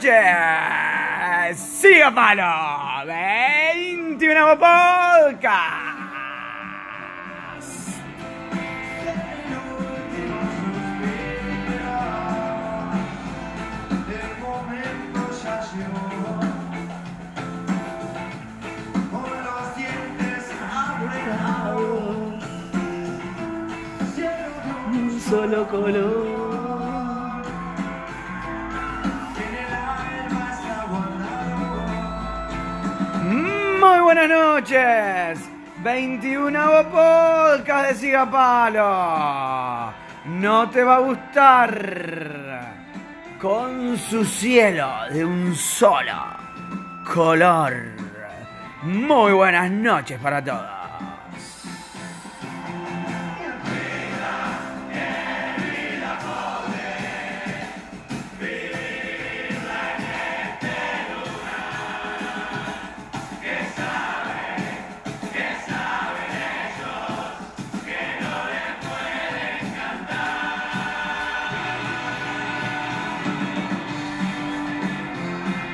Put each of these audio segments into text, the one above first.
noches. Siga palo. 21 podcast. El momento ya llegó. Con los dientes apretados. Cielo de un Solo color. Noches. 21 podcast de Siga Palo. No te va a gustar. Con su cielo de un solo color. Muy buenas noches para todos.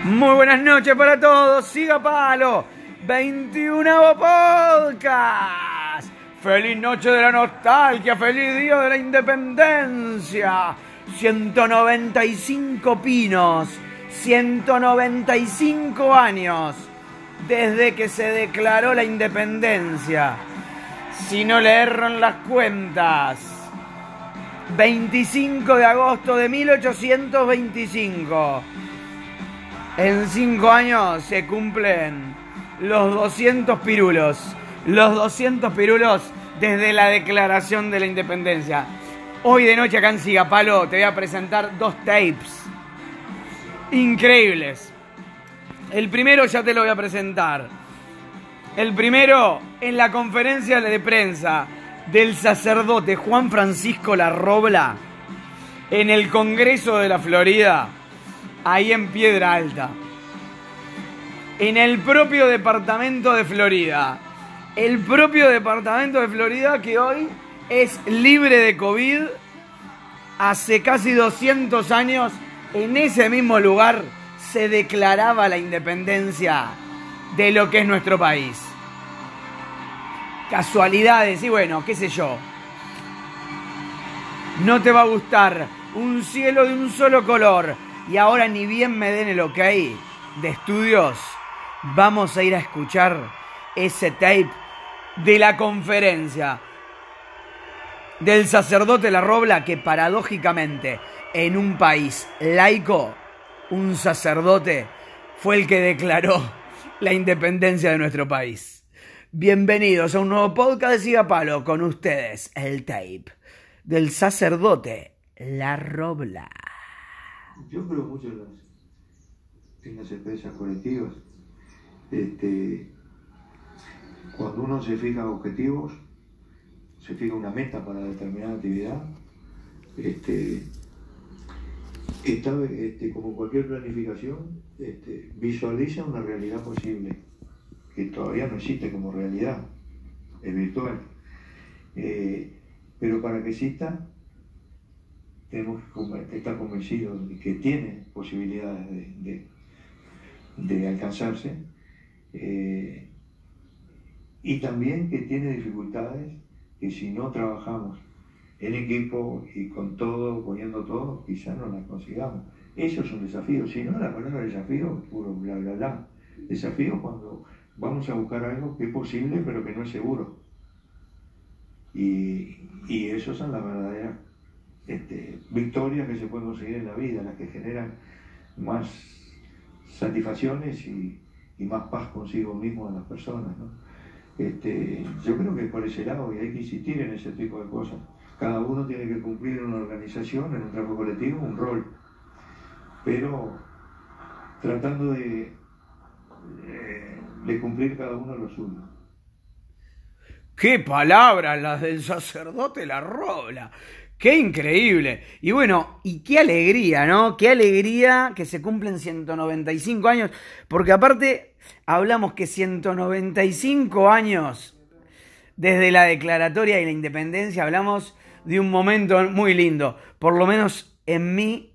Muy buenas noches para todos. Siga Palo. 21 podcast. Feliz noche de la nostalgia. Feliz día de la independencia. 195 pinos. 195 años desde que se declaró la independencia. Si no le erran las cuentas. 25 de agosto de 1825. En cinco años se cumplen los 200 pirulos. Los 200 pirulos desde la declaración de la independencia. Hoy de noche acá en Sigapalo te voy a presentar dos tapes increíbles. El primero ya te lo voy a presentar. El primero en la conferencia de prensa del sacerdote Juan Francisco Larrobla en el Congreso de la Florida ahí en Piedra Alta. En el propio departamento de Florida. El propio departamento de Florida que hoy es libre de COVID. Hace casi 200 años, en ese mismo lugar, se declaraba la independencia de lo que es nuestro país. Casualidades y bueno, qué sé yo. No te va a gustar un cielo de un solo color y ahora ni bien me den el ok de estudios, vamos a ir a escuchar ese tape de la conferencia del sacerdote La Robla que paradójicamente en un país laico, un sacerdote fue el que declaró la independencia de nuestro país. Bienvenidos a un nuevo podcast de Siga Palo con ustedes, el tape del sacerdote La Robla. Yo creo mucho en las, en las empresas colectivas. Este, cuando uno se fija objetivos, se fija una meta para determinada actividad, este, esta, este, como cualquier planificación, este, visualiza una realidad posible, que todavía no existe como realidad, es virtual. Eh, pero para que exista, tenemos que estar convencidos de que tiene posibilidades de, de- alcanzarse eh, y también que tiene dificultades que si no trabajamos en equipo y con todo, poniendo todo, quizás no las consigamos. Eso es un desafío. Si no, la palabra desafío es puro bla bla bla. Desafío cuando vamos a buscar algo que es posible pero que no es seguro. Y, y eso son las verdaderas este, victorias que se pueden conseguir en la vida, las que generan más satisfacciones y, más paz consigo mismo de las personas. Este, yo creo que por ese lado y hay que insistir en ese tipo de cosas. Cada uno tiene que cumplir en una organización, en un trabajo colectivo, un rol, pero tratando de, eh, cumplir cada uno lo suyo. ¡Qué palabras las del sacerdote La Robla! ¡Qué increíble! Y bueno, y qué alegría, ¿no? Qué alegría que se cumplen 195 años, porque aparte hablamos que 195 años desde la declaratoria y la independencia, hablamos de un momento muy lindo, por lo menos en mí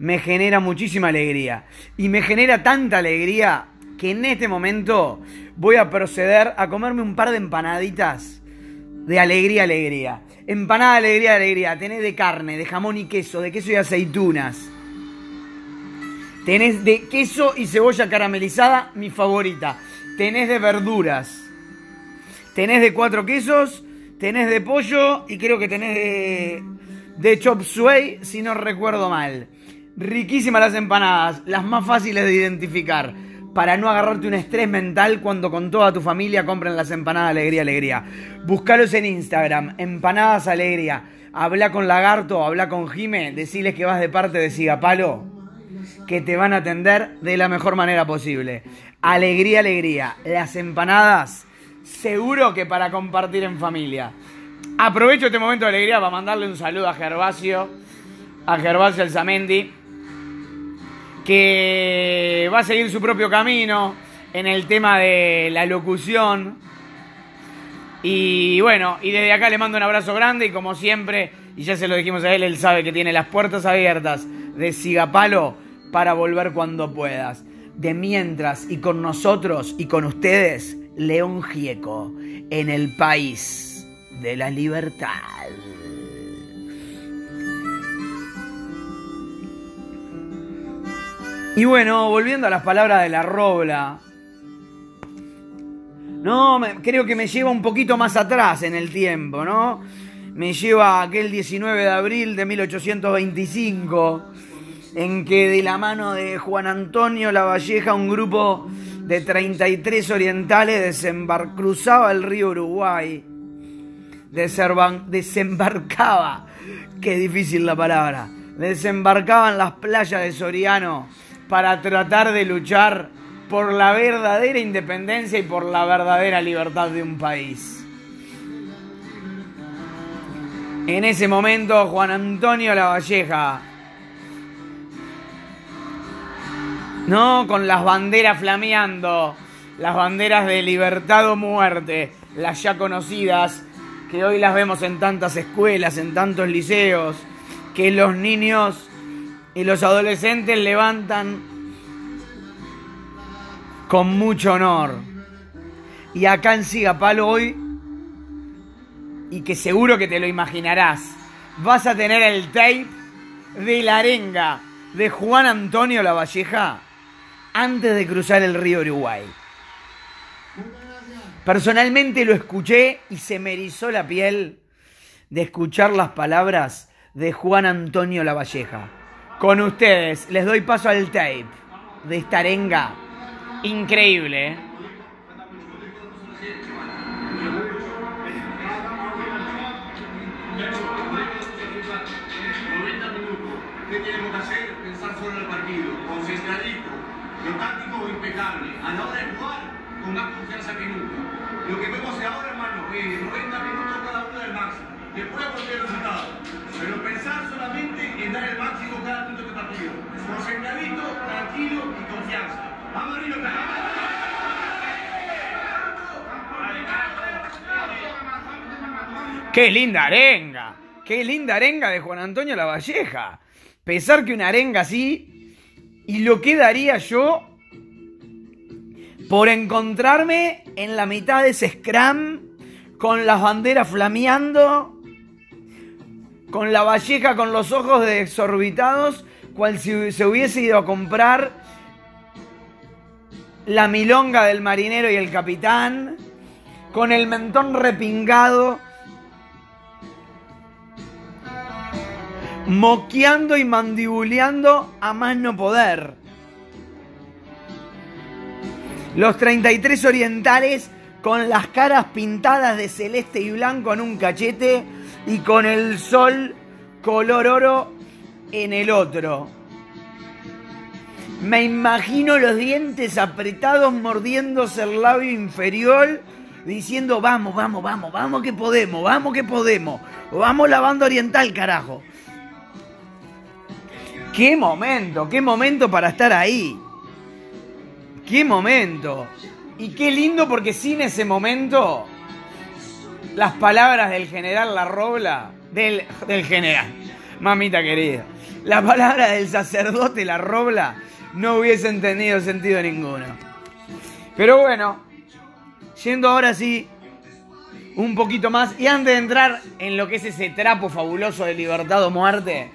me genera muchísima alegría. Y me genera tanta alegría que en este momento voy a proceder a comerme un par de empanaditas de alegría, alegría. Empanada, alegría, alegría. Tenés de carne, de jamón y queso, de queso y aceitunas. Tenés de queso y cebolla caramelizada, mi favorita. Tenés de verduras. Tenés de cuatro quesos, tenés de pollo y creo que tenés de, de chop suey, si no recuerdo mal. Riquísimas las empanadas, las más fáciles de identificar. Para no agarrarte un estrés mental cuando con toda tu familia compren las empanadas Alegría Alegría. Búscalos en Instagram, Empanadas Alegría. Habla con Lagarto, habla con Jime, deciles que vas de parte de Sigapalo, que te van a atender de la mejor manera posible. Alegría, alegría. Las empanadas, seguro que para compartir en familia. Aprovecho este momento de alegría para mandarle un saludo a Gervasio, a Gervasio Alzamendi, que va a seguir su propio camino en el tema de la locución. Y bueno, y desde acá le mando un abrazo grande y como siempre, y ya se lo dijimos a él, él sabe que tiene las puertas abiertas de Sigapalo para volver cuando puedas. De mientras y con nosotros y con ustedes, León Gieco, en el país de la libertad. Y bueno, volviendo a las palabras de la Robla. No, creo que me lleva un poquito más atrás en el tiempo, ¿no? Me lleva a aquel 19 de abril de 1825, en que de la mano de Juan Antonio Lavalleja, un grupo de 33 orientales desembar cruzaba el río Uruguay, desembarcaba, qué difícil la palabra, desembarcaban las playas de Soriano para tratar de luchar por la verdadera independencia y por la verdadera libertad de un país. En ese momento, Juan Antonio Lavalleja, no con las banderas flameando, las banderas de libertad o muerte, las ya conocidas, que hoy las vemos en tantas escuelas, en tantos liceos, que los niños y los adolescentes levantan con mucho honor. Y acá en Sigapalo hoy, y que seguro que te lo imaginarás, vas a tener el tape de la arenga de Juan Antonio Lavalleja antes de cruzar el río Uruguay. Personalmente lo escuché y se me erizó la piel de escuchar las palabras de Juan Antonio Lavalleja. Con ustedes les doy paso al tape de esta arenga increíble. ¿eh? ¿Qué tenemos que hacer? Pensar solo en el partido, concentradito, lo táctico impecable. A la hora de jugar, con más confianza que nunca. Lo que vemos ahora, hermano, es 90 minutos cada uno del máximo. Después cualquier resultado. Pero pensar solamente en dar el máximo cada punto de partido. Concentradito, tranquilo y confianza. Vamos arriba, ¡Qué linda arenga! ¡Qué linda arenga de Juan Antonio Lavalleja! Pensar que una arenga así, y lo que daría yo por encontrarme en la mitad de ese scrum, con las banderas flameando, con la Valleja con los ojos desorbitados, cual si se hubiese ido a comprar la milonga del marinero y el capitán, con el mentón repingado, moqueando y mandibuleando a más no poder. Los 33 orientales con las caras pintadas de celeste y blanco en un cachete y con el sol color oro en el otro. Me imagino los dientes apretados mordiéndose el labio inferior, diciendo vamos, vamos, vamos, vamos que podemos, vamos que podemos, vamos la banda oriental, carajo. Qué momento, qué momento para estar ahí. Qué momento. Y qué lindo porque sin ese momento, las palabras del general La Robla, del, del general, Mamita querida. La palabra del sacerdote, la robla, no hubiese tenido sentido ninguno. Pero bueno, yendo ahora sí un poquito más, y antes de entrar en lo que es ese trapo fabuloso de libertad o muerte,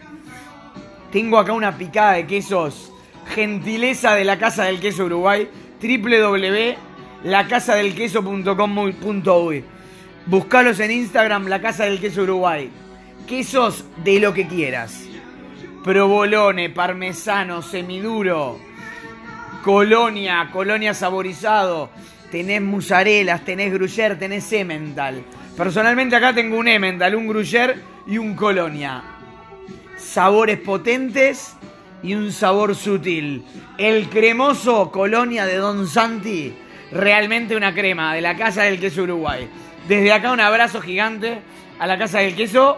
tengo acá una picada de quesos, gentileza de la Casa del Queso Uruguay, www.lacasadelqueso.com.uy. Buscalos en Instagram, La Casa del Queso Uruguay. Quesos de lo que quieras. Provolone, parmesano, semiduro, colonia, colonia saborizado. Tenés musarelas, tenés gruyère, tenés emmental. Personalmente acá tengo un emmental, un gruyère y un colonia. Sabores potentes y un sabor sutil. El cremoso colonia de Don Santi, realmente una crema de la Casa del Queso Uruguay. Desde acá un abrazo gigante a la Casa del Queso.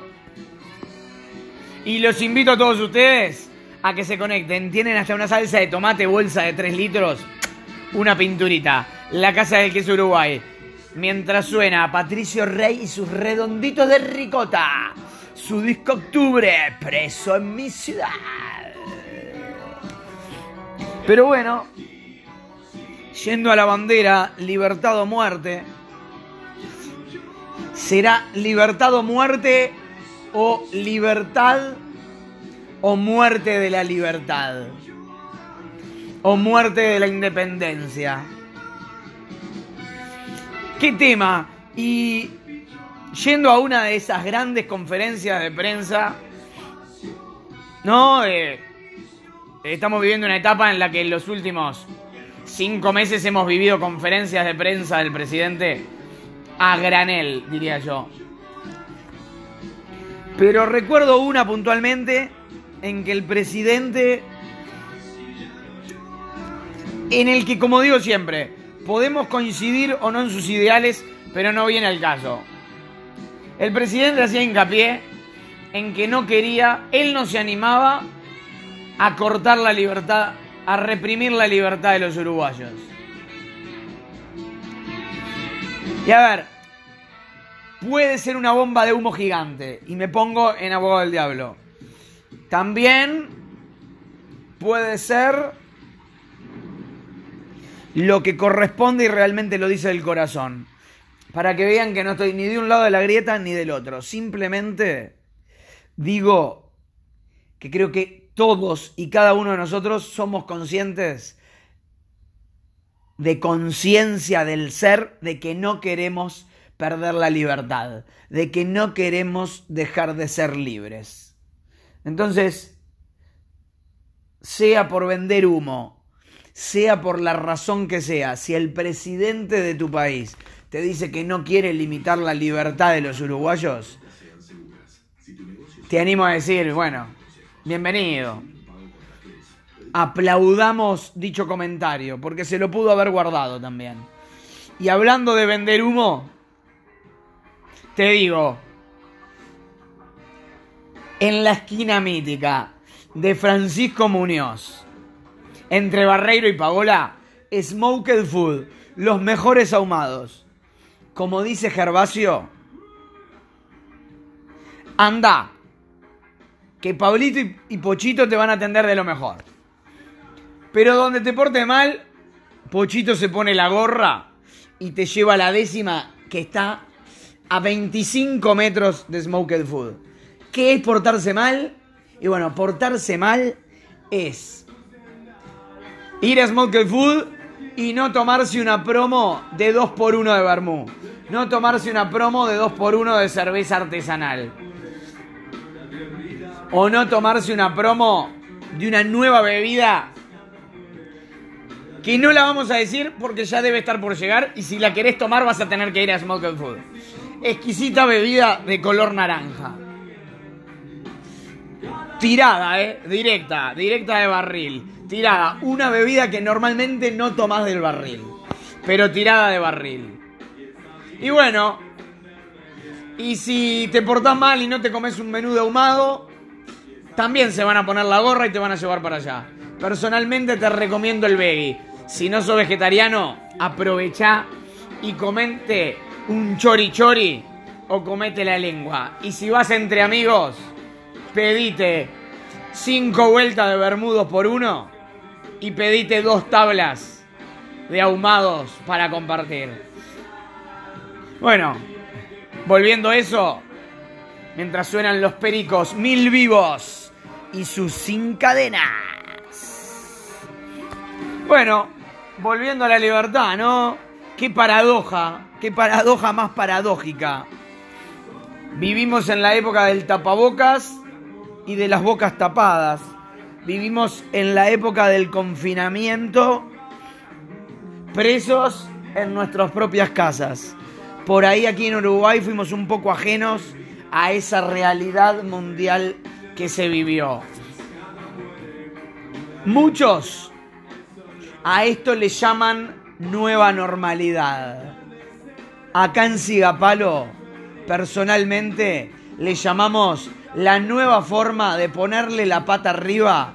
Y los invito a todos ustedes a que se conecten. Tienen hasta una salsa de tomate bolsa de 3 litros. Una pinturita. La Casa del Queso Uruguay. Mientras suena Patricio Rey y sus redonditos de ricota. Su disco Octubre, preso en mi ciudad. Pero bueno, yendo a la bandera, libertad o muerte. ¿Será libertad o muerte o libertad o muerte de la libertad? O muerte de la independencia. ¿Qué tema? Y yendo a una de esas grandes conferencias de prensa, ¿no? Estamos viviendo una etapa en la que en los últimos cinco meses hemos vivido conferencias de prensa del presidente a granel, diría yo. Pero recuerdo una puntualmente en que el presidente, en el que, como digo siempre, podemos coincidir o no en sus ideales, pero no viene al caso. El presidente hacía hincapié en que no quería, él no se animaba a cortar la libertad, a reprimir la libertad de los uruguayos. Y a ver, puede ser una bomba de humo gigante, y me pongo en abogado del diablo. También puede ser lo que corresponde y realmente lo dice el corazón. Para que vean que no estoy ni de un lado de la grieta ni del otro. Simplemente digo que creo que todos y cada uno de nosotros somos conscientes de conciencia del ser, de que no queremos perder la libertad, de que no queremos dejar de ser libres. Entonces, sea por vender humo, sea por la razón que sea, si el presidente de tu país te dice que no quiere limitar la libertad de los uruguayos, te animo a decir, bueno, bienvenido. Aplaudamos dicho comentario, porque se lo pudo haber guardado también. Y hablando de vender humo, te digo, en la esquina mítica de Francisco Muñoz, entre Barreiro y Paola, Smoked Food, los mejores ahumados. Como dice Gervasio, anda, que Pablito y Pochito te van a atender de lo mejor. Pero donde te porte mal, Pochito se pone la gorra y te lleva a la décima que está a 25 metros de Smoked Food. ¿Qué es portarse mal? Y bueno, portarse mal es ir a Smoked Food y no tomarse una promo de 2x1 de Bermú. No tomarse una promo de 2x1 de cerveza artesanal. O no tomarse una promo de una nueva bebida que no la vamos a decir porque ya debe estar por llegar y si la querés tomar vas a tener que ir a Smoked Food. Exquisita bebida de color naranja. Tirada, eh, directa, directa de barril. Tirada, una bebida que normalmente no tomás del barril, pero tirada de barril. Y bueno, y si te portás mal y no te comes un menú de ahumado, también se van a poner la gorra y te van a llevar para allá. Personalmente te recomiendo el veggie. Si no sos vegetariano, aprovechá y comente un chori chori o comete la lengua. Y si vas entre amigos, pedite cinco vueltas de bermudos por uno y pedite dos tablas de ahumados para compartir. Bueno, volviendo a eso, mientras suenan los pericos mil vivos y sus sin cadenas. Bueno, volviendo a la libertad, ¿no? Qué paradoja, qué paradoja más paradójica. Vivimos en la época del tapabocas y de las bocas tapadas. Vivimos en la época del confinamiento, presos en nuestras propias casas. Por ahí aquí en Uruguay fuimos un poco ajenos a esa realidad mundial que se vivió. Muchos a esto le llaman nueva normalidad. Acá en Sigapalo, personalmente, le llamamos la nueva forma de ponerle la pata arriba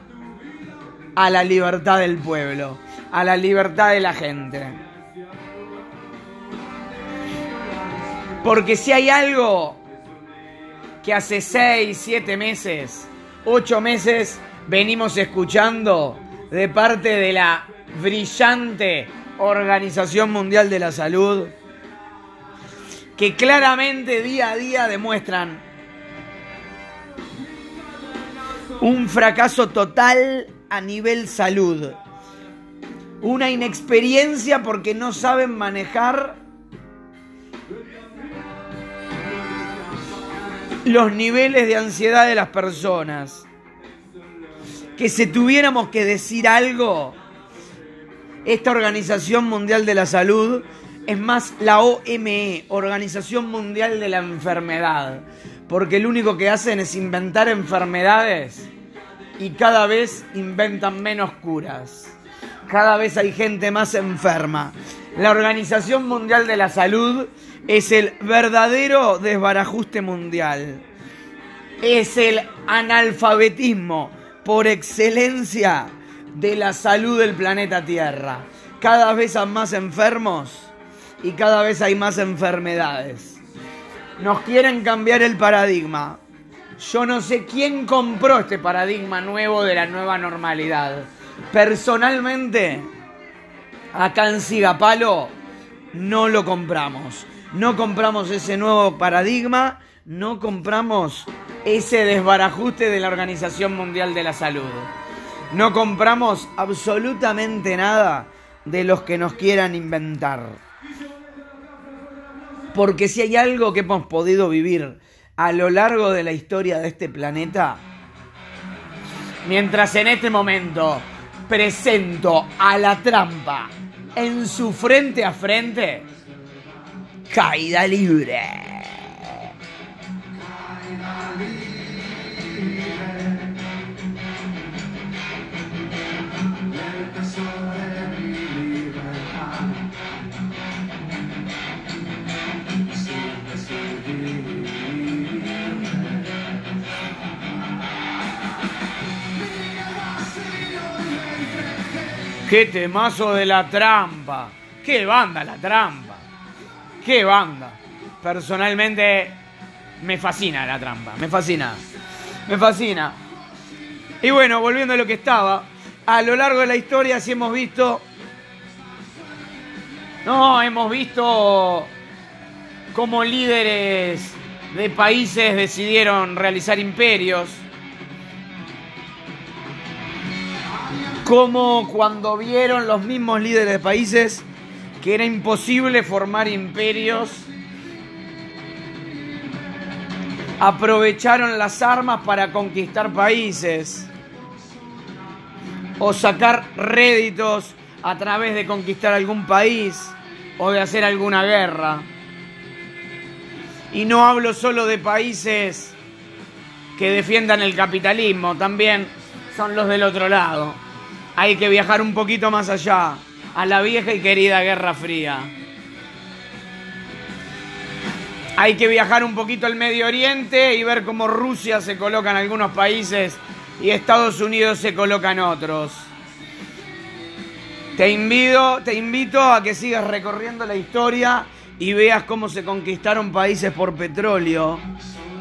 a la libertad del pueblo, a la libertad de la gente. Porque si hay algo que hace 6, 7 meses, 8 meses venimos escuchando de parte de la brillante Organización Mundial de la Salud, que claramente día a día demuestran un fracaso total a nivel salud, una inexperiencia porque no saben manejar los niveles de ansiedad de las personas. Que si tuviéramos que decir algo, esta Organización Mundial de la Salud es más la OME, Organización Mundial de la Enfermedad, porque lo único que hacen es inventar enfermedades y cada vez inventan menos curas. Cada vez hay gente más enferma. La Organización Mundial de la Salud es el verdadero desbarajuste mundial. Es el analfabetismo por excelencia de la salud del planeta Tierra. Cada vez hay más enfermos y cada vez hay más enfermedades. Nos quieren cambiar el paradigma. Yo no sé quién compró este paradigma nuevo de la nueva normalidad. Personalmente, acá en Sigapalo, no lo compramos. No compramos ese nuevo paradigma, no compramos ese desbarajuste de la Organización Mundial de la Salud. No compramos absolutamente nada de los que nos quieran inventar. Porque si hay algo que hemos podido vivir a lo largo de la historia de este planeta, mientras en este momento presento a la trampa en su frente a frente, caída libre. Qué temazo de la trampa. Qué banda la trampa. Qué banda. Personalmente me fascina la trampa. Me fascina. Me fascina. Y bueno, volviendo a lo que estaba. A lo largo de la historia sí hemos visto... No, hemos visto cómo líderes de países decidieron realizar imperios. Como cuando vieron los mismos líderes de países que era imposible formar imperios, aprovecharon las armas para conquistar países o sacar réditos a través de conquistar algún país o de hacer alguna guerra. Y no hablo solo de países que defiendan el capitalismo, también son los del otro lado hay que viajar un poquito más allá, a la vieja y querida Guerra Fría. Hay que viajar un poquito al Medio Oriente y ver cómo Rusia se coloca en algunos países y Estados Unidos se coloca en otros. Te invito, te invito a que sigas recorriendo la historia y veas cómo se conquistaron países por petróleo,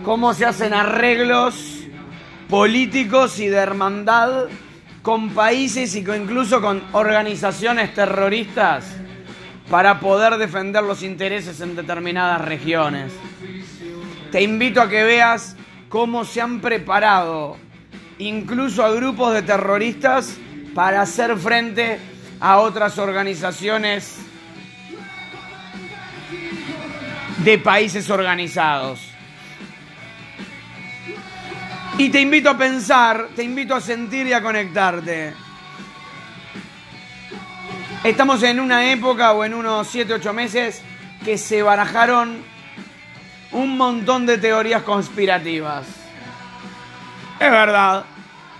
cómo se hacen arreglos políticos y de hermandad con países y con- incluso con organizaciones terroristas para poder defender los intereses en determinadas regiones. Te invito a que veas cómo se han preparado incluso a grupos de terroristas para hacer frente a otras organizaciones de países organizados. Y te invito a pensar, te invito a sentir y a conectarte. Estamos en una época o en unos 7, 8 meses que se barajaron un montón de teorías conspirativas. Es verdad,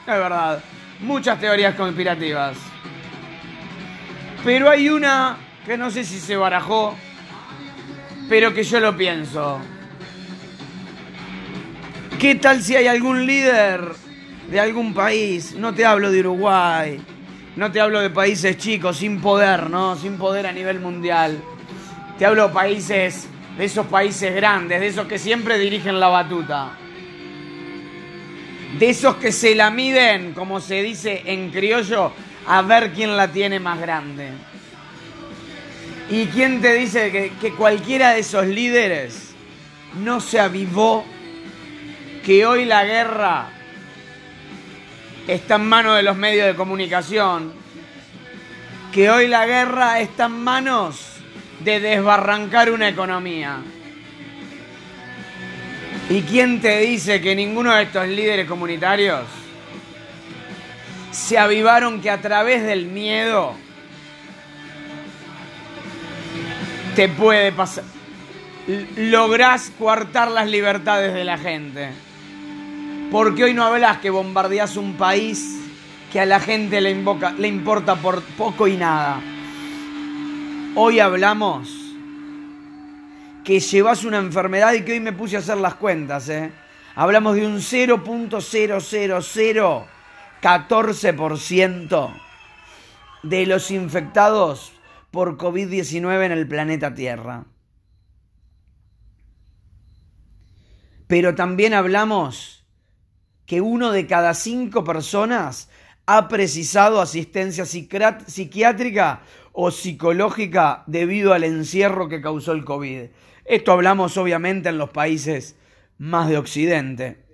es verdad. Muchas teorías conspirativas. Pero hay una que no sé si se barajó, pero que yo lo pienso. ¿Qué tal si hay algún líder de algún país? No te hablo de Uruguay, no te hablo de países chicos, sin poder, ¿no? Sin poder a nivel mundial. Te hablo de países, de esos países grandes, de esos que siempre dirigen la batuta. De esos que se la miden, como se dice en criollo, a ver quién la tiene más grande. ¿Y quién te dice que, que cualquiera de esos líderes no se avivó que hoy la guerra está en manos de los medios de comunicación, que hoy la guerra está en manos de desbarrancar una economía. ¿Y quién te dice que ninguno de estos líderes comunitarios se avivaron que a través del miedo te puede pasar? Lográs coartar las libertades de la gente. Porque hoy no hablas que bombardeás un país que a la gente le importa por poco y nada. Hoy hablamos que llevas una enfermedad y que hoy me puse a hacer las cuentas. ¿eh? Hablamos de un 0.00014% de los infectados por COVID-19 en el planeta Tierra. Pero también hablamos que uno de cada cinco personas ha precisado asistencia psiquiátrica o psicológica debido al encierro que causó el COVID. Esto hablamos obviamente en los países más de Occidente,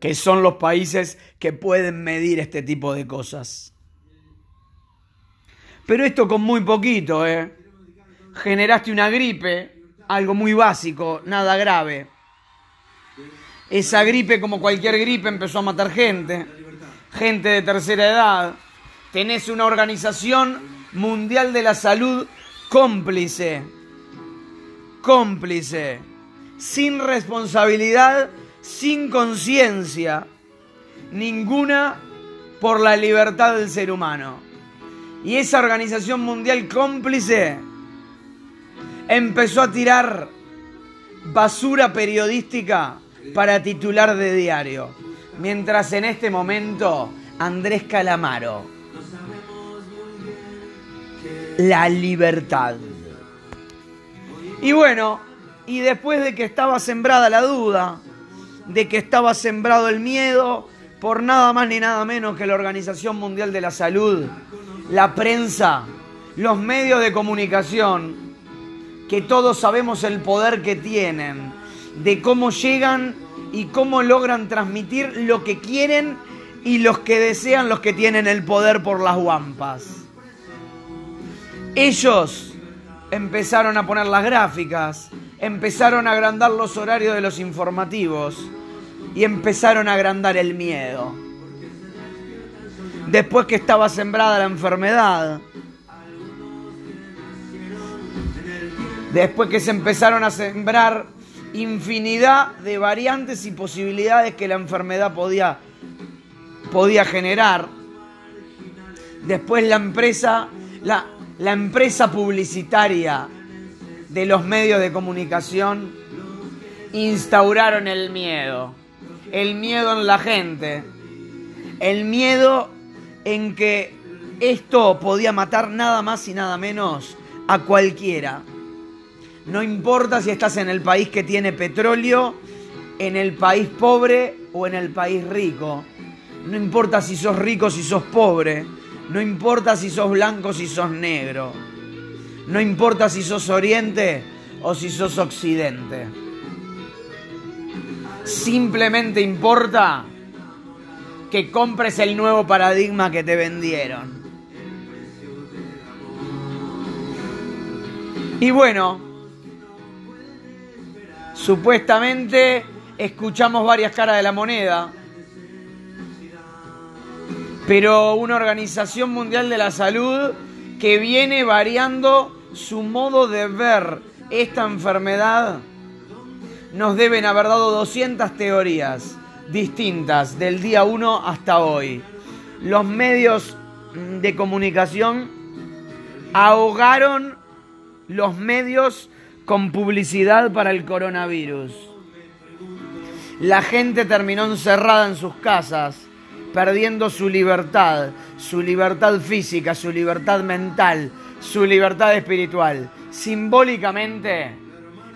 que son los países que pueden medir este tipo de cosas. Pero esto con muy poquito, ¿eh? Generaste una gripe, algo muy básico, nada grave. Esa gripe, como cualquier gripe, empezó a matar gente, gente de tercera edad. Tenés una organización mundial de la salud cómplice, cómplice, sin responsabilidad, sin conciencia, ninguna por la libertad del ser humano. Y esa organización mundial cómplice empezó a tirar basura periodística para titular de diario. Mientras en este momento Andrés Calamaro, la libertad. Y bueno, y después de que estaba sembrada la duda, de que estaba sembrado el miedo, por nada más ni nada menos que la Organización Mundial de la Salud, la prensa, los medios de comunicación, que todos sabemos el poder que tienen, de cómo llegan y cómo logran transmitir lo que quieren y los que desean los que tienen el poder por las guampas. Ellos empezaron a poner las gráficas, empezaron a agrandar los horarios de los informativos y empezaron a agrandar el miedo. Después que estaba sembrada la enfermedad, después que se empezaron a sembrar infinidad de variantes y posibilidades que la enfermedad podía, podía generar. Después la empresa, la, la empresa publicitaria de los medios de comunicación instauraron el miedo. El miedo en la gente. El miedo en que esto podía matar nada más y nada menos a cualquiera. No importa si estás en el país que tiene petróleo en el país pobre o en el país rico. No importa si sos rico, si sos pobre. No importa si sos blanco, si sos negro. No importa si sos oriente o si sos occidente. Simplemente importa que compres el nuevo paradigma que te vendieron. Y bueno, supuestamente escuchamos varias caras de la moneda, pero una organización mundial de la salud que viene variando su modo de ver esta enfermedad, nos deben haber dado 200 teorías distintas del día 1 hasta hoy. Los medios de comunicación ahogaron los medios con publicidad para el coronavirus. La gente terminó encerrada en sus casas, perdiendo su libertad, su libertad física, su libertad mental, su libertad espiritual. Simbólicamente,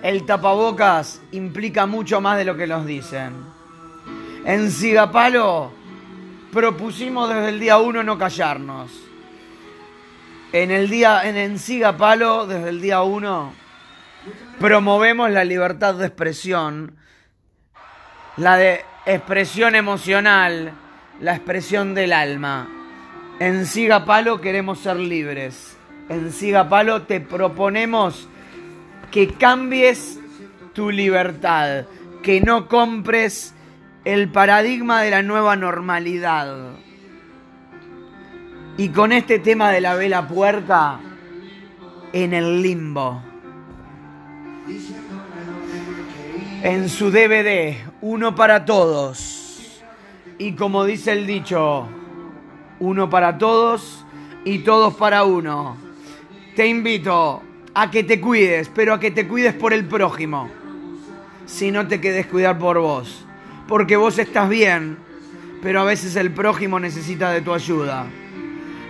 el tapabocas implica mucho más de lo que nos dicen. En Sigapalo propusimos desde el día 1 no callarnos. En el día en Enciga Palo, desde el día 1, promovemos la libertad de expresión, la de expresión emocional, la expresión del alma. En Siga Palo queremos ser libres. En Siga Palo te proponemos que cambies tu libertad, que no compres el paradigma de la nueva normalidad. Y con este tema de la vela puerca en el limbo. En su DVD, uno para todos. Y como dice el dicho, uno para todos y todos para uno. Te invito a que te cuides, pero a que te cuides por el prójimo. Si no te quedes cuidar por vos. Porque vos estás bien, pero a veces el prójimo necesita de tu ayuda.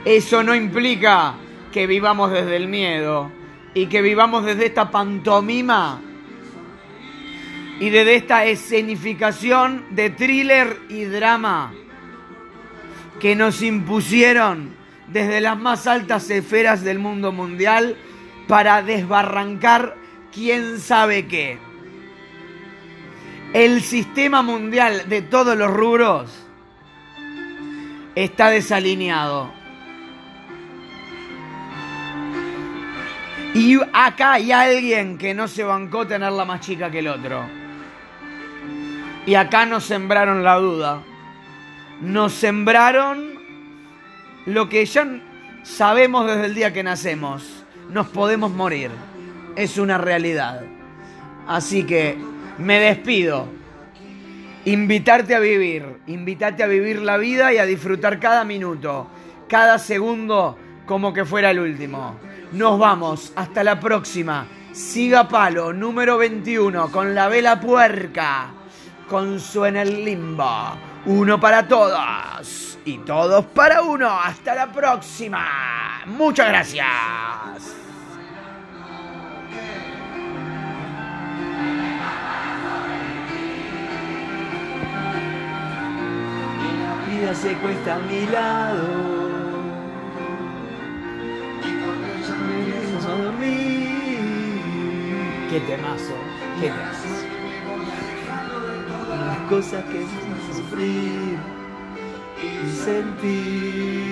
Eso no implica que vivamos desde el miedo y que vivamos desde esta pantomima y desde esta escenificación de thriller y drama que nos impusieron desde las más altas esferas del mundo mundial para desbarrancar quién sabe qué. El sistema mundial de todos los rubros está desalineado. Y acá hay alguien que no se bancó tenerla más chica que el otro. Y acá nos sembraron la duda. Nos sembraron lo que ya sabemos desde el día que nacemos. Nos podemos morir. Es una realidad. Así que me despido. Invitarte a vivir. Invitarte a vivir la vida y a disfrutar cada minuto. Cada segundo como que fuera el último. Nos vamos, hasta la próxima. Siga Palo, número 21, con la vela puerca, con su el limbo. Uno para todos y todos para uno. Hasta la próxima. Muchas gracias. Dormir. Qué temazo, qué temazo. Las cosas que me hacen sufrir y sentir.